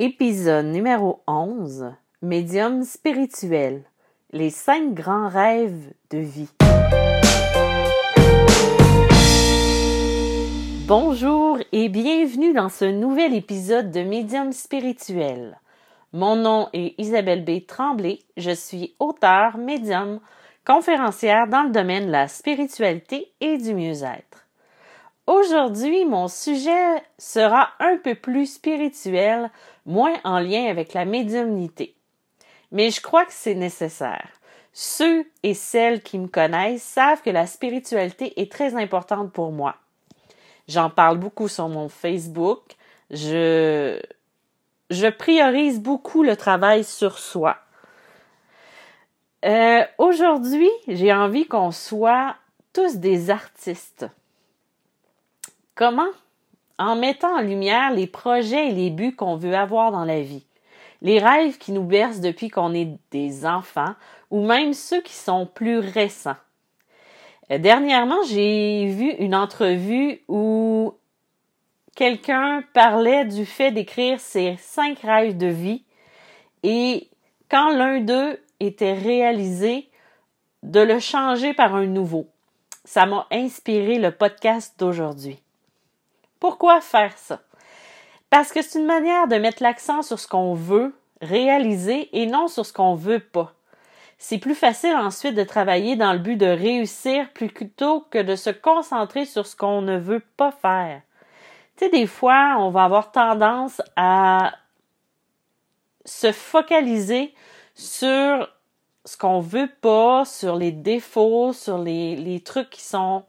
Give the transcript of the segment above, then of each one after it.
Épisode numéro 11 Médium spirituel Les cinq grands rêves de vie. Bonjour et bienvenue dans ce nouvel épisode de Médium spirituel. Mon nom est Isabelle B. Tremblay, je suis auteure, médium, conférencière dans le domaine de la spiritualité et du mieux-être. Aujourd'hui, mon sujet sera un peu plus spirituel, moins en lien avec la médiumnité. Mais je crois que c'est nécessaire. Ceux et celles qui me connaissent savent que la spiritualité est très importante pour moi. J'en parle beaucoup sur mon Facebook. Je, je priorise beaucoup le travail sur soi. Euh, Aujourd'hui, j'ai envie qu'on soit tous des artistes. Comment? En mettant en lumière les projets et les buts qu'on veut avoir dans la vie, les rêves qui nous bercent depuis qu'on est des enfants ou même ceux qui sont plus récents. Euh, dernièrement, j'ai vu une entrevue où quelqu'un parlait du fait d'écrire ses cinq rêves de vie et quand l'un d'eux était réalisé, de le changer par un nouveau. Ça m'a inspiré le podcast d'aujourd'hui. Pourquoi faire ça? Parce que c'est une manière de mettre l'accent sur ce qu'on veut réaliser et non sur ce qu'on veut pas. C'est plus facile ensuite de travailler dans le but de réussir plutôt que de se concentrer sur ce qu'on ne veut pas faire. Tu sais, des fois, on va avoir tendance à se focaliser sur ce qu'on veut pas, sur les défauts, sur les, les trucs qui sont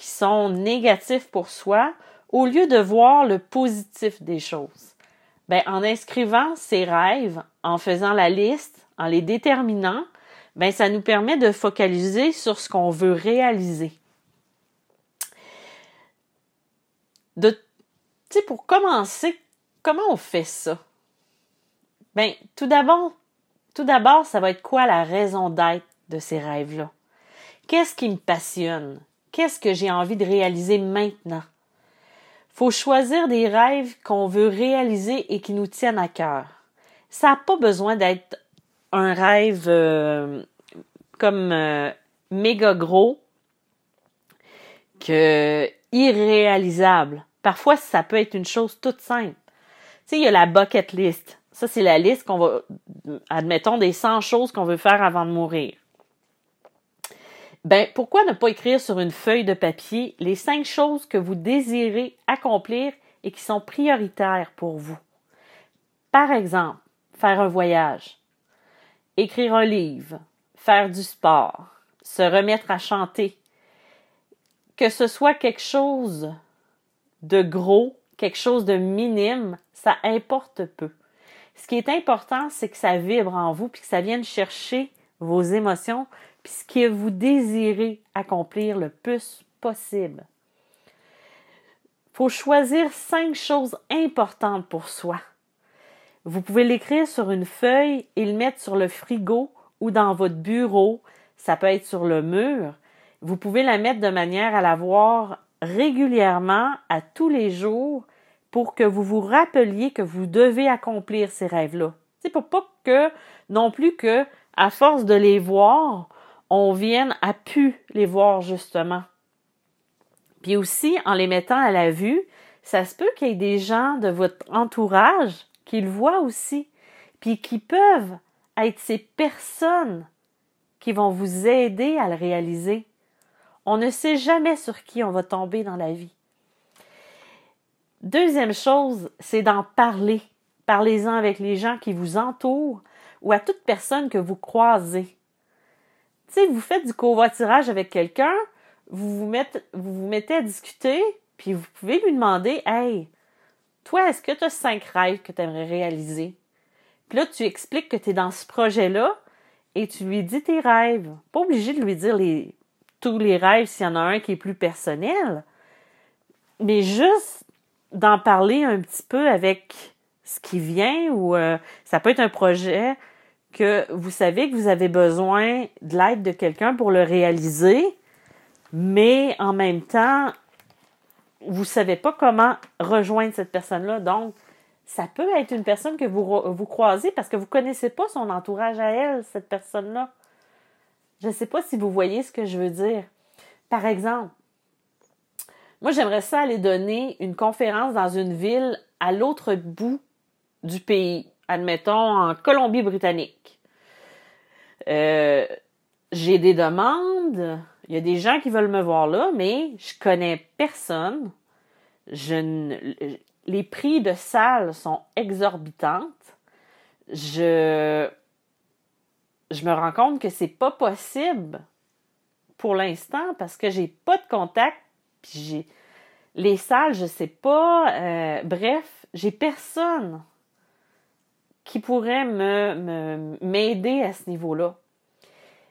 qui sont négatifs pour soi, au lieu de voir le positif des choses. Ben, en inscrivant ses rêves, en faisant la liste, en les déterminant, ben, ça nous permet de focaliser sur ce qu'on veut réaliser. De, pour commencer, comment on fait ça? Ben, tout d'abord, tout d'abord, ça va être quoi la raison d'être de ces rêves-là? Qu'est-ce qui me passionne? Qu'est-ce que j'ai envie de réaliser maintenant? Faut choisir des rêves qu'on veut réaliser et qui nous tiennent à cœur. Ça n'a pas besoin d'être un rêve euh, comme euh, méga gros que irréalisable. Parfois, ça peut être une chose toute simple. Tu sais, il y a la bucket list. Ça, c'est la liste qu'on va, admettons, des 100 choses qu'on veut faire avant de mourir. Ben, pourquoi ne pas écrire sur une feuille de papier les cinq choses que vous désirez accomplir et qui sont prioritaires pour vous? Par exemple, faire un voyage, écrire un livre, faire du sport, se remettre à chanter. Que ce soit quelque chose de gros, quelque chose de minime, ça importe peu. Ce qui est important, c'est que ça vibre en vous puis que ça vienne chercher vos émotions puis ce que vous désirez accomplir le plus possible. Faut choisir cinq choses importantes pour soi. Vous pouvez l'écrire sur une feuille et le mettre sur le frigo ou dans votre bureau. Ça peut être sur le mur. Vous pouvez la mettre de manière à la voir régulièrement à tous les jours pour que vous vous rappeliez que vous devez accomplir ces rêves-là. C'est pour pas que non plus que à force de les voir, on vienne à pu les voir justement. Puis aussi, en les mettant à la vue, ça se peut qu'il y ait des gens de votre entourage qui le voient aussi, puis qui peuvent être ces personnes qui vont vous aider à le réaliser. On ne sait jamais sur qui on va tomber dans la vie. Deuxième chose, c'est d'en parler. Parlez-en avec les gens qui vous entourent ou à toute personne que vous croisez. Sais, vous faites du covoiturage avec quelqu'un, vous vous, mettez, à discuter, puis vous pouvez lui demander Hey, toi, est-ce que tu as cinq rêves que tu aimerais réaliser? Puis là, tu expliques que tu es dans ce projet-là et tu lui dis tes rêves. Pas obligé de lui dire tous les rêves s'il y en a un qui est plus personnel, mais juste d'en parler un petit peu avec ce qui vient ou euh, ça peut être un projet que vous savez que vous avez besoin de l'aide de quelqu'un pour le réaliser, mais en même temps, vous savez pas comment rejoindre cette personne-là. Donc, Ça peut être une personne que vous, vous croisez parce que vous ne connaissez pas son entourage à elle, cette personne-là. Je ne sais pas si vous voyez ce que je veux dire. Par exemple, moi, j'aimerais ça aller donner une conférence dans une ville à l'autre bout du pays, admettons en Colombie-Britannique. Euh, j'ai des demandes, il y a des gens qui veulent me voir là, mais je connais personne. Je les prix de salle sont exorbitantes. Je, je me rends compte que c'est pas possible pour l'instant parce que j'ai pas de contact. J'ai les salles, je sais pas. Euh, bref, j'ai personne qui pourrait me m'aider à ce niveau-là.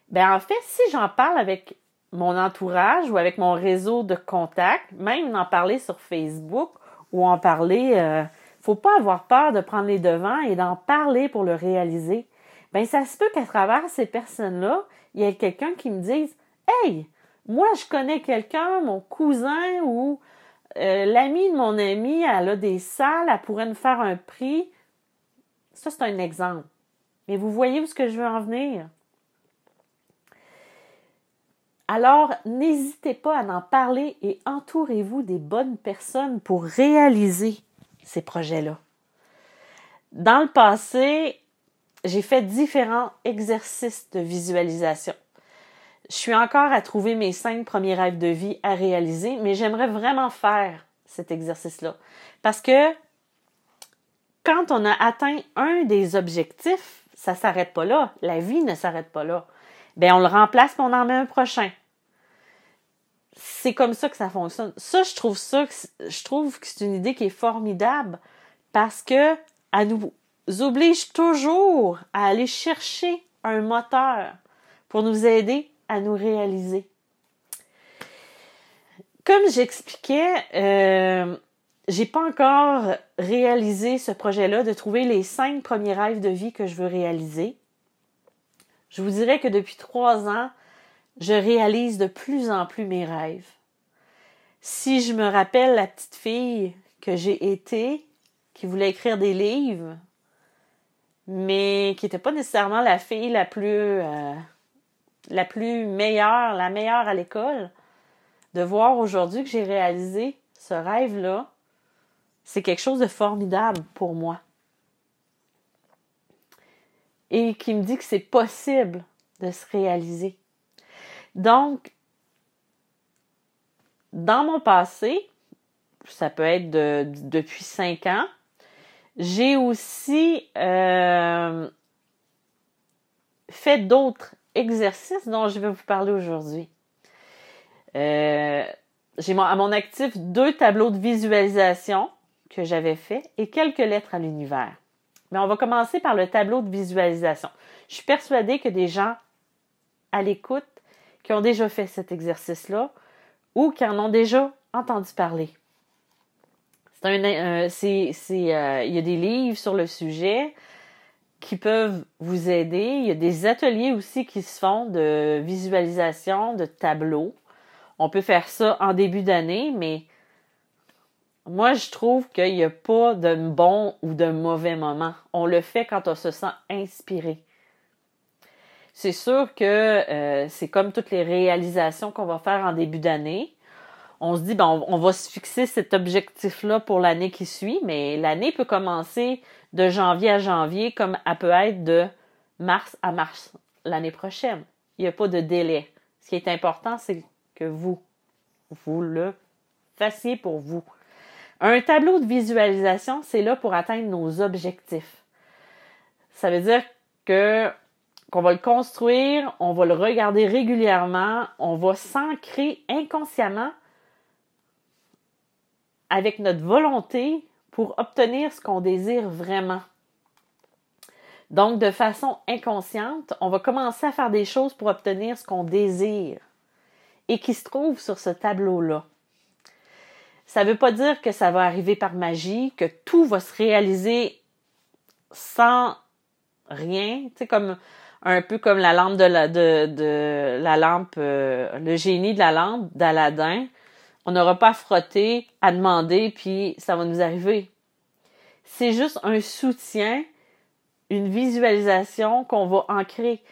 Ben en fait, si j'en parle avec mon entourage ou avec mon réseau de contacts, même en parler sur Facebook ou en parler, euh, faut pas avoir peur de prendre les devants et d'en parler pour le réaliser. Ben ça se peut qu'à travers ces personnes-là, il y ait quelqu'un qui me dise "Hey, moi je connais quelqu'un, mon cousin ou euh, l'ami de mon ami, elle a des salles, elle pourrait nous faire un prix." Ça c'est un exemple. Mais vous voyez où je veux en venir? Alors, n'hésitez pas à en parler et entourez-vous des bonnes personnes pour réaliser ces projets-là. Dans le passé, j'ai fait différents exercices de visualisation. Je suis encore à trouver mes cinq premiers rêves de vie à réaliser, mais j'aimerais vraiment faire cet exercice-là. Parce que quand on a atteint un des objectifs, ça ne s'arrête pas là. La vie ne s'arrête pas là. Bien, on le remplace et on en met un prochain c'est comme ça que ça fonctionne. Ça, je trouve ça, je trouve que c'est une idée qui est formidable parce que elle nous oblige toujours à aller chercher un moteur pour nous aider à nous réaliser. Comme j'expliquais, euh, j'ai pas encore réalisé ce projet-là de trouver les cinq premiers rêves de vie que je veux réaliser. Je vous dirais que depuis trois ans, je réalise de plus en plus mes rêves. Si je me rappelle la petite fille que j'ai été, qui voulait écrire des livres, mais qui n'était pas nécessairement la fille la plus euh, la plus meilleure, la meilleure à l'école, de voir aujourd'hui que j'ai réalisé ce rêve-là, c'est quelque chose de formidable pour moi. Et qui me dit que c'est possible de se réaliser. Donc, dans mon passé, ça peut être depuis cinq ans, j'ai aussi euh, fait d'autres exercices dont je vais vous parler aujourd'hui. Euh, j'ai à mon actif deux tableaux de visualisation que j'avais fait et quelques lettres à l'univers. Mais on va commencer par le tableau de visualisation. Je suis persuadée que des gens à l'écoute qui ont déjà fait cet exercice-là ou qui en ont déjà entendu parler. C'est un, euh, il y a des livres sur le sujet qui peuvent vous aider. Il y a des ateliers aussi qui se font de visualisation, de tableaux. On peut faire ça en début d'année, mais moi, je trouve qu'il n'y a pas de bon ou de mauvais moment. On le fait quand on se sent inspiré c'est sûr que euh, c'est comme toutes les réalisations qu'on va faire en début d'année. On se dit, ben, on, va se fixer cet objectif-là pour l'année qui suit, mais l'année peut commencer de janvier à janvier comme elle peut être de mars à mars l'année prochaine. Il n'y a pas de délai. Ce qui est important, c'est que vous, vous le fassiez pour vous. Un tableau de visualisation, c'est là pour atteindre nos objectifs. Ça veut dire que qu'on va le construire, on va le regarder régulièrement, on va s'ancrer inconsciemment avec notre volonté pour obtenir ce qu'on désire vraiment. Donc, de façon inconsciente, on va commencer à faire des choses pour obtenir ce qu'on désire et qui se trouve sur ce tableau-là. Ça ne veut pas dire que ça va arriver par magie, que tout va se réaliser sans rien. Tu sais, comme un peu comme la lampe de la, de, de la lampe, euh, le génie de la lampe d'Aladin. On n'aura pas à frotter, à demander, puis ça va nous arriver. c'est juste un soutien, une visualisation qu'on va ancrer.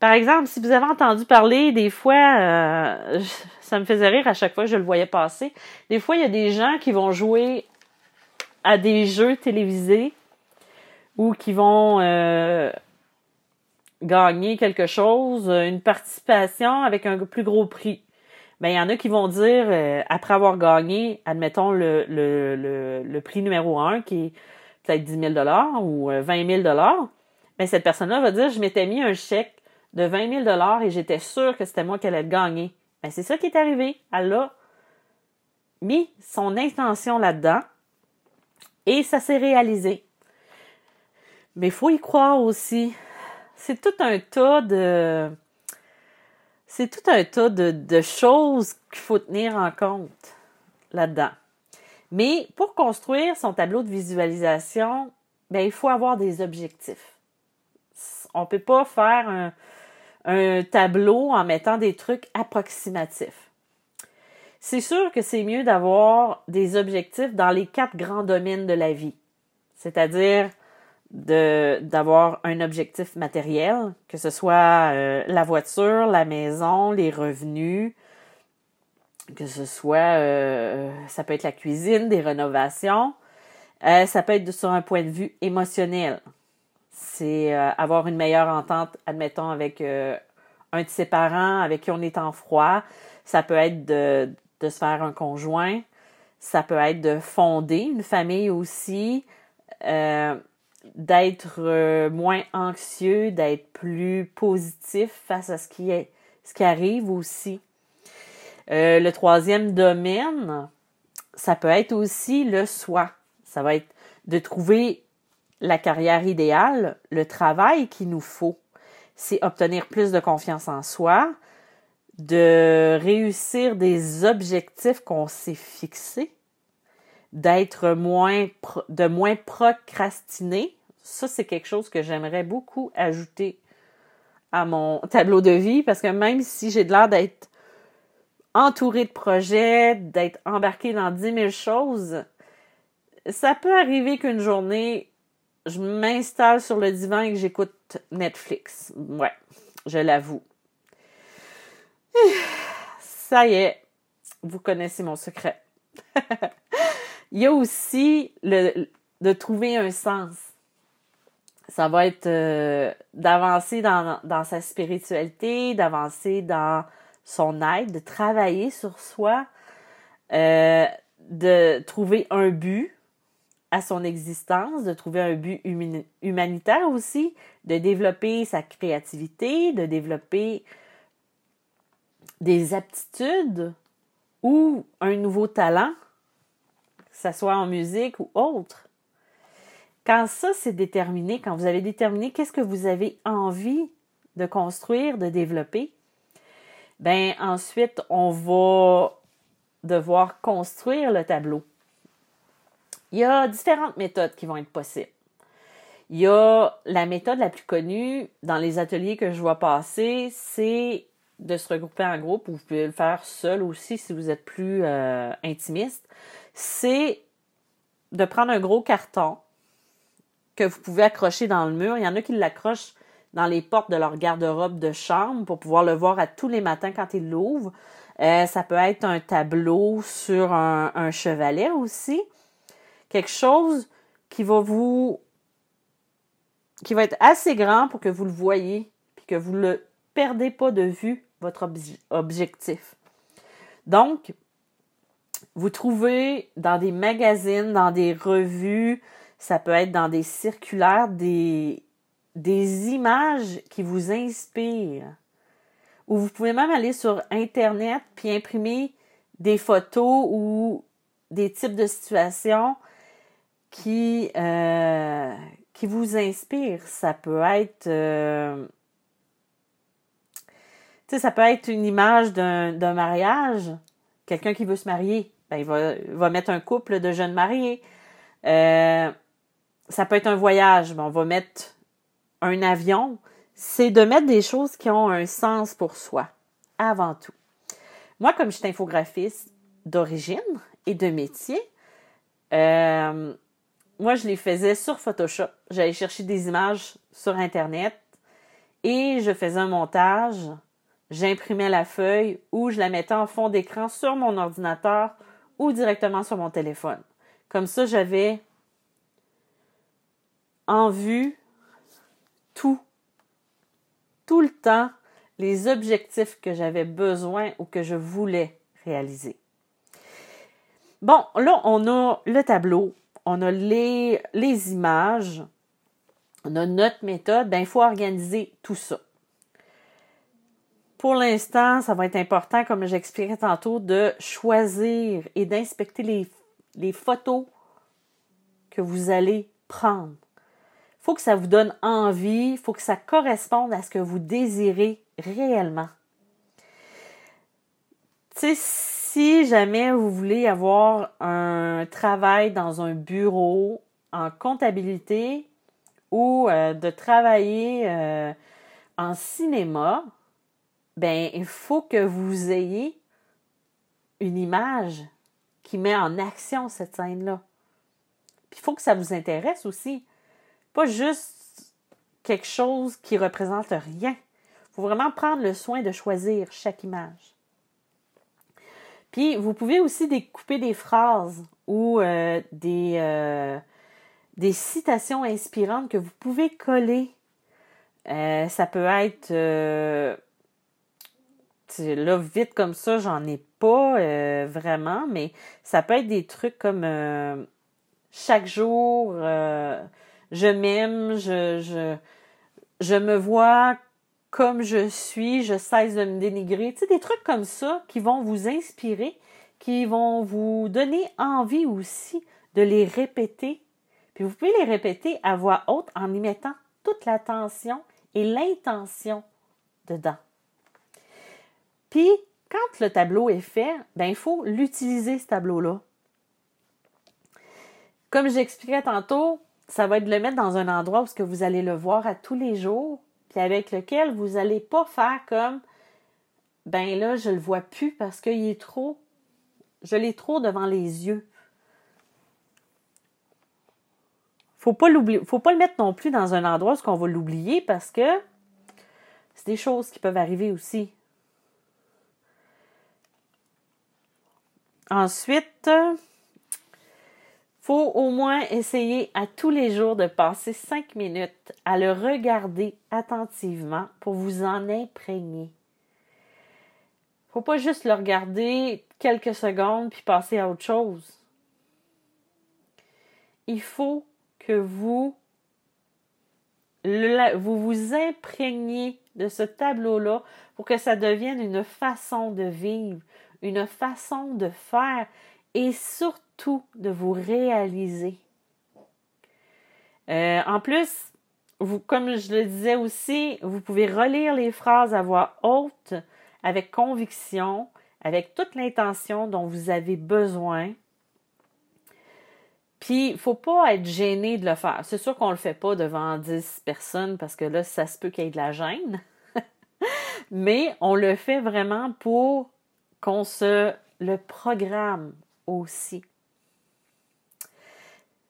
Par exemple, si vous avez entendu parler, des fois, euh, ça me faisait rire à chaque fois que je le voyais passer. Des fois, il y a des gens qui vont jouer à des jeux télévisés ou qui vont euh, gagner quelque chose, une participation avec un plus gros prix. Ben, il y en a qui vont dire, euh, après avoir gagné, admettons, le, le, le, prix numéro un, qui est peut-être 10 000 ou 20 000 ben, cette personne-là va dire, je m'étais mis un chèque de 20 000 et j'étais sûre que c'était moi qui allais le gagner. Ben, c'est ça qui est arrivé. Elle a mis son intention là-dedans et ça s'est réalisé. Mais il faut y croire aussi. C'est tout un tas de. C'est tout un tas de, de choses qu'il faut tenir en compte là-dedans. Mais pour construire son tableau de visualisation, ben, il faut avoir des objectifs. On ne peut pas faire un, un tableau en mettant des trucs approximatifs. C'est sûr que c'est mieux d'avoir des objectifs dans les quatre grands domaines de la vie, c'est-à-dire d'avoir un objectif matériel, que ce soit euh, la voiture, la maison, les revenus, que ce soit, euh, ça peut être la cuisine, des rénovations, euh, ça peut être sur un point de vue émotionnel, c'est euh, avoir une meilleure entente, admettons, avec euh, un de ses parents avec qui on est en froid. Ça peut être de, se faire un conjoint. Ça peut être de fonder une famille aussi. Euh, d'être moins anxieux, d'être plus positif face à ce qui ce qui arrive aussi. le troisième domaine, ça peut être aussi le soi. Ça va être de trouver la carrière idéale, le travail qu'il nous faut, c'est obtenir plus de confiance en soi, de réussir des objectifs qu'on s'est fixés, d'être moins, de moins procrastiner. Ça, c'est quelque chose que j'aimerais beaucoup ajouter à mon tableau de vie parce que même si j'ai de l'air d'être entouré de projets, d'être embarqué dans dix mille choses, ça peut arriver qu'une journée, je m'installe sur le divan et que j'écoute Netflix. Ouais, je l'avoue. Ça y est, vous connaissez mon secret. Il y a aussi le, de trouver un sens. Ça va être euh, d'avancer dans, dans sa spiritualité, d'avancer dans son aide, de travailler sur soi, euh, de trouver un but à son existence, de trouver un but humanitaire aussi, de développer sa créativité, de développer des aptitudes ou un nouveau talent, que ce soit en musique ou autre. Quand ça c'est déterminé, quand vous avez déterminé qu'est-ce que vous avez envie de construire, de développer, ben ensuite on va devoir construire le tableau. Il y a différentes méthodes qui vont être possibles. Il y a la méthode la plus connue dans les ateliers que je vois passer, c'est de se regrouper en groupe, ou vous pouvez le faire seul aussi si vous êtes plus euh, intimiste. C'est de prendre un gros carton que vous pouvez accrocher dans le mur. Il y en a qui l'accrochent dans les portes de leur garde-robe de chambre pour pouvoir le voir à tous les matins quand ils l'ouvrent. Euh, ça peut être un tableau sur un chevalet aussi quelque chose qui va vous qui va être assez grand pour que vous le voyez puis que vous ne perdez pas de vue votre objectif. Donc, vous trouvez dans des magazines, dans des revues, ça peut être dans des circulaires, des, des images qui vous inspirent. Ou vous pouvez même aller sur Internet puis imprimer des photos ou des types de situations qui, euh, qui vous inspire. Ça peut être, euh, tu sais, ça peut être une image d'un mariage. Quelqu'un qui veut se marier, ben, il, va, va mettre un couple de jeunes mariés. Euh, ça peut être un voyage, ben, on va mettre un avion. C'est de mettre des choses qui ont un sens pour soi, avant tout. Moi, comme je suis infographiste d'origine et de métier, moi, je les faisais sur Photoshop. J'allais chercher des images sur Internet et je faisais un montage. J'imprimais la feuille ou je la mettais en fond d'écran sur mon ordinateur ou directement sur mon téléphone. Comme ça, j'avais en vue tout, tout le temps, les objectifs que j'avais besoin ou que je voulais réaliser. Bon, là, on a le tableau, on a les, images, on a notre méthode, ben, il faut organiser tout ça. Pour l'instant, ça va être important, comme j'expliquais tantôt, de choisir et d'inspecter les, photos que vous allez prendre. Il faut que ça vous donne envie, il faut que ça corresponde à ce que vous désirez réellement. Si jamais vous voulez avoir un travail dans un bureau en comptabilité ou euh, de travailler euh, en cinéma, ben il faut que vous ayez une image qui met en action cette scène-là. Il faut que ça vous intéresse aussi. Pas juste quelque chose qui représente rien. Il faut vraiment prendre le soin de choisir chaque image. Puis, vous pouvez aussi découper des phrases ou euh, des, euh, des citations inspirantes que vous pouvez coller. Euh, ça peut être là vite comme ça, j'en ai pas vraiment, mais ça peut être des trucs comme chaque jour, je m'aime, je, je, je me vois comme je suis, je cesse de me dénigrer. Tu sais, des trucs comme ça qui vont vous inspirer, qui vont vous donner envie aussi de les répéter. Puis vous pouvez les répéter à voix haute en y mettant toute l'attention et l'intention dedans. Puis, quand le tableau est fait, ben, il faut l'utiliser, ce tableau-là. Comme j'expliquais tantôt, ça va être de le mettre dans un endroit où vous allez le voir à tous les jours puis avec lequel vous n'allez pas faire comme ben là, je le vois plus parce qu'il est trop, je l'ai trop devant les yeux. Faut pas l'oublier, faut pas le mettre non plus dans un endroit où on va l'oublier parce que c'est des choses qui peuvent arriver aussi. Ensuite, faut au moins essayer à tous les jours de passer cinq minutes à le regarder attentivement pour vous en imprégner. Faut pas juste le regarder quelques secondes puis passer à autre chose. Il faut que vous vous vous imprégniez de ce tableau-là pour que ça devienne une façon de vivre, une façon de faire et surtout de vous réaliser. Euh, en plus, vous, comme je le disais aussi, vous pouvez relire les phrases à voix haute avec conviction, avec toute l'intention dont vous avez besoin. Puis, il faut pas être gêné de le faire. C'est sûr qu'on ne le fait pas devant 10 personnes parce que là, ça se peut qu'il y ait de la gêne. Mais on le fait vraiment pour qu'on se le programme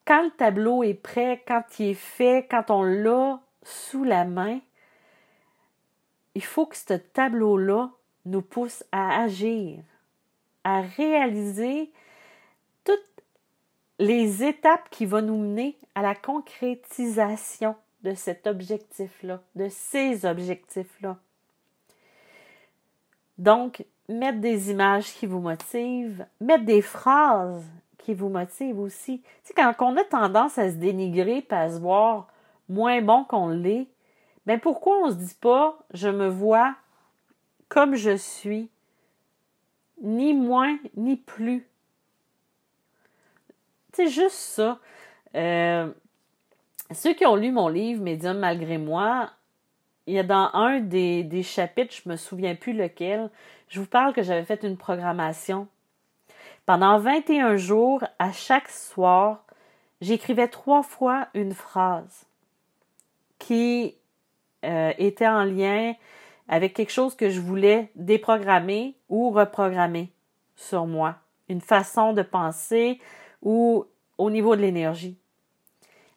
quand le tableau est prêt, quand il est fait, quand on l'a sous la main, il faut que ce tableau-là nous pousse à agir, à réaliser toutes les étapes qui vont nous mener à la concrétisation de cet objectif-là, de ces objectifs-là. Donc, mettre des images qui vous motivent, mettre des phrases qui vous motive aussi. Tu sais, quand on a tendance à se dénigrer et à se voir moins bon qu'on l'est, ben pourquoi on se dit pas je me vois comme je suis, ni moins ni plus. C'est juste ça. Euh, ceux qui ont lu mon livre Médium malgré moi, il y a dans un des, des chapitres, je me souviens plus lequel, je vous parle que j'avais fait une programmation pendant 21 jours, à chaque soir, j'écrivais trois fois une phrase qui euh, était en lien avec quelque chose que je voulais déprogrammer ou reprogrammer sur moi, une façon de penser ou au niveau de l'énergie.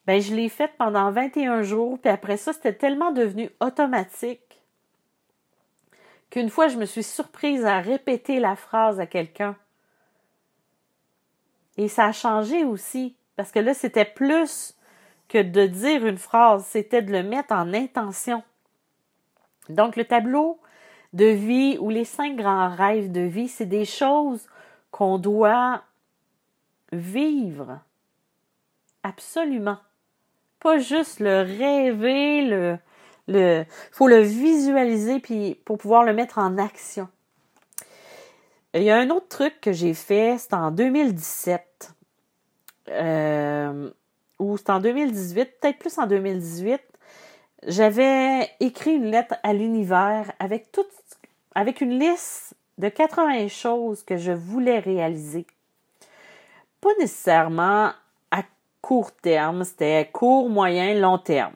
Ben, je l'ai faite pendant 21 jours, puis après ça, c'était tellement devenu automatique qu'une fois, je me suis surprise à répéter la phrase à quelqu'un. Et ça a changé aussi, parce que là, c'était plus que de dire une phrase, c'était de le mettre en intention. Donc, le tableau de vie ou les cinq grands rêves de vie, c'est des choses qu'on doit vivre. Absolument. Pas juste le rêver, le, le, faut le visualiser puis pour pouvoir le mettre en action. Il y a un autre truc que j'ai fait, c'est en 2017. Euh, ou c'est en 2018, peut-être plus en 2018. J'avais écrit une lettre à l'univers avec toute, avec une liste de 80 choses que je voulais réaliser. Pas nécessairement à court terme, c'était court, moyen, long terme.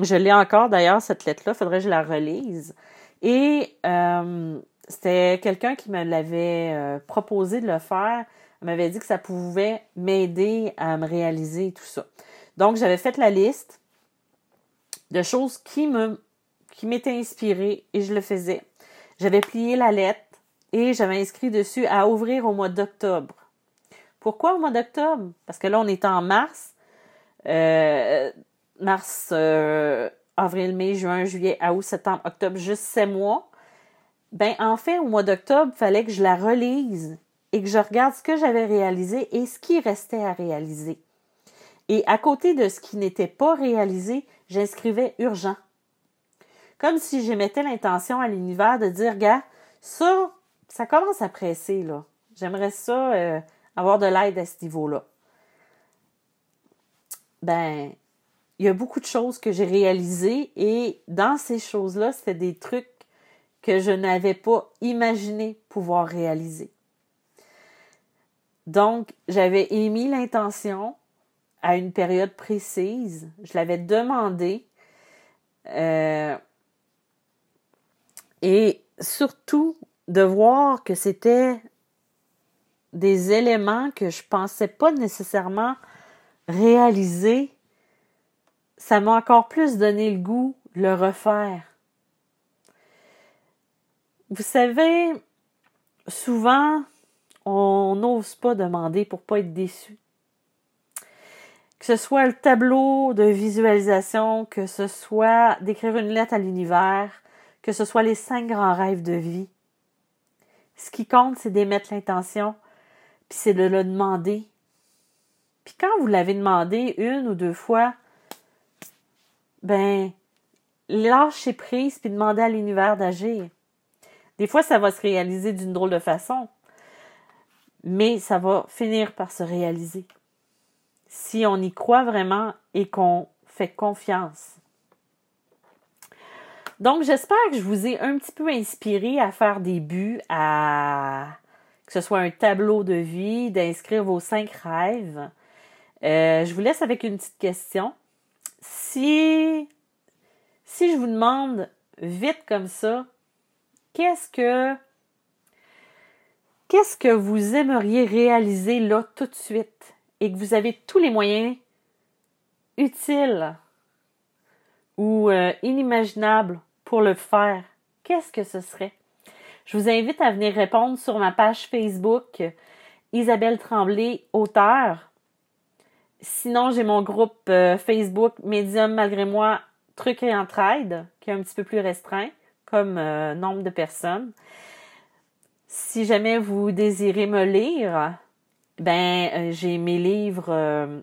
Je l'ai encore d'ailleurs, cette lettre-là, faudrait que je la relise. Et euh, c'était quelqu'un qui me l'avait euh, proposé de le faire. Elle m'avait dit que ça pouvait m'aider à me réaliser tout ça. Donc, j'avais fait la liste de choses qui me qui m'étaient inspirées et je le faisais. J'avais plié la lettre et j'avais inscrit dessus à ouvrir au mois d'octobre. Pourquoi au mois d'octobre? Parce que là, on est en mars. Euh, mars, euh, avril, mai, juin, juillet, août, septembre, octobre, juste sept mois. Ben, en fait, au mois d'octobre, il fallait que je la relise et que je regarde ce que j'avais réalisé et ce qui restait à réaliser. Et à côté de ce qui n'était pas réalisé, j'inscrivais urgent. Comme si j'émettais l'intention à l'univers de dire, gars, ça, ça commence à presser, là. J'aimerais ça euh, avoir de l'aide à ce niveau-là. Ben, il y a beaucoup de choses que j'ai réalisées et dans ces choses-là, c'était des trucs que je n'avais pas imaginé pouvoir réaliser. Donc, j'avais émis l'intention à une période précise. Je l'avais demandé. Euh, et surtout, de voir que c'était des éléments que je pensais pas nécessairement réaliser ça m'a encore plus donné le goût de le refaire. Vous savez, souvent, on n'ose pas demander pour pas être déçu. Que ce soit le tableau de visualisation, que ce soit d'écrire une lettre à l'univers, que ce soit les cinq grands rêves de vie. Ce qui compte, c'est d'émettre l'intention, puis c'est de le demander. Puis quand vous l'avez demandé une ou deux fois, ben, lâcher prise puis demander à l'univers d'agir. Des fois, ça va se réaliser d'une drôle de façon, mais ça va finir par se réaliser. Si on y croit vraiment et qu'on fait confiance. Donc, j'espère que je vous ai un petit peu inspiré à faire des buts, à que ce soit un tableau de vie, d'inscrire vos cinq rêves. Euh, je vous laisse avec une petite question si, si je vous demande vite comme ça, qu'est-ce que, qu'est-ce que vous aimeriez réaliser là tout de suite et que vous avez tous les moyens utiles ou euh, inimaginables pour le faire, qu'est-ce que ce serait? Je vous invite à venir répondre sur ma page Facebook Isabelle Tremblay, auteur. Sinon, j'ai mon groupe euh, Facebook Medium malgré moi, trucs et entraide, qui est un petit peu plus restreint comme euh, nombre de personnes. Si jamais vous désirez me lire, ben euh, j'ai mes livres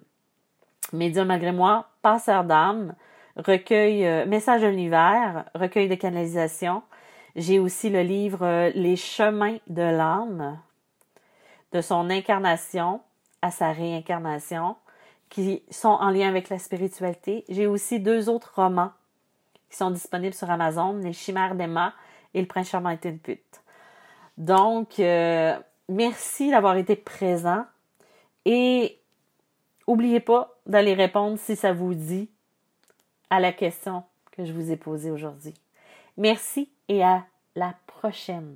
Médium malgré moi, Passeur d'âme, recueil Message de l'univers, recueil de canalisation. J'ai aussi le livre Les chemins de l'âme, de son incarnation à sa réincarnation qui sont en lien avec la spiritualité. J'ai aussi deux autres romans qui sont disponibles sur Amazon, Les Chimères d'Emma et Le Prince charmant est une pute. Donc, euh, merci d'avoir été présent et n'oubliez pas d'aller répondre si ça vous dit à la question que je vous ai posée aujourd'hui. Merci et à la prochaine.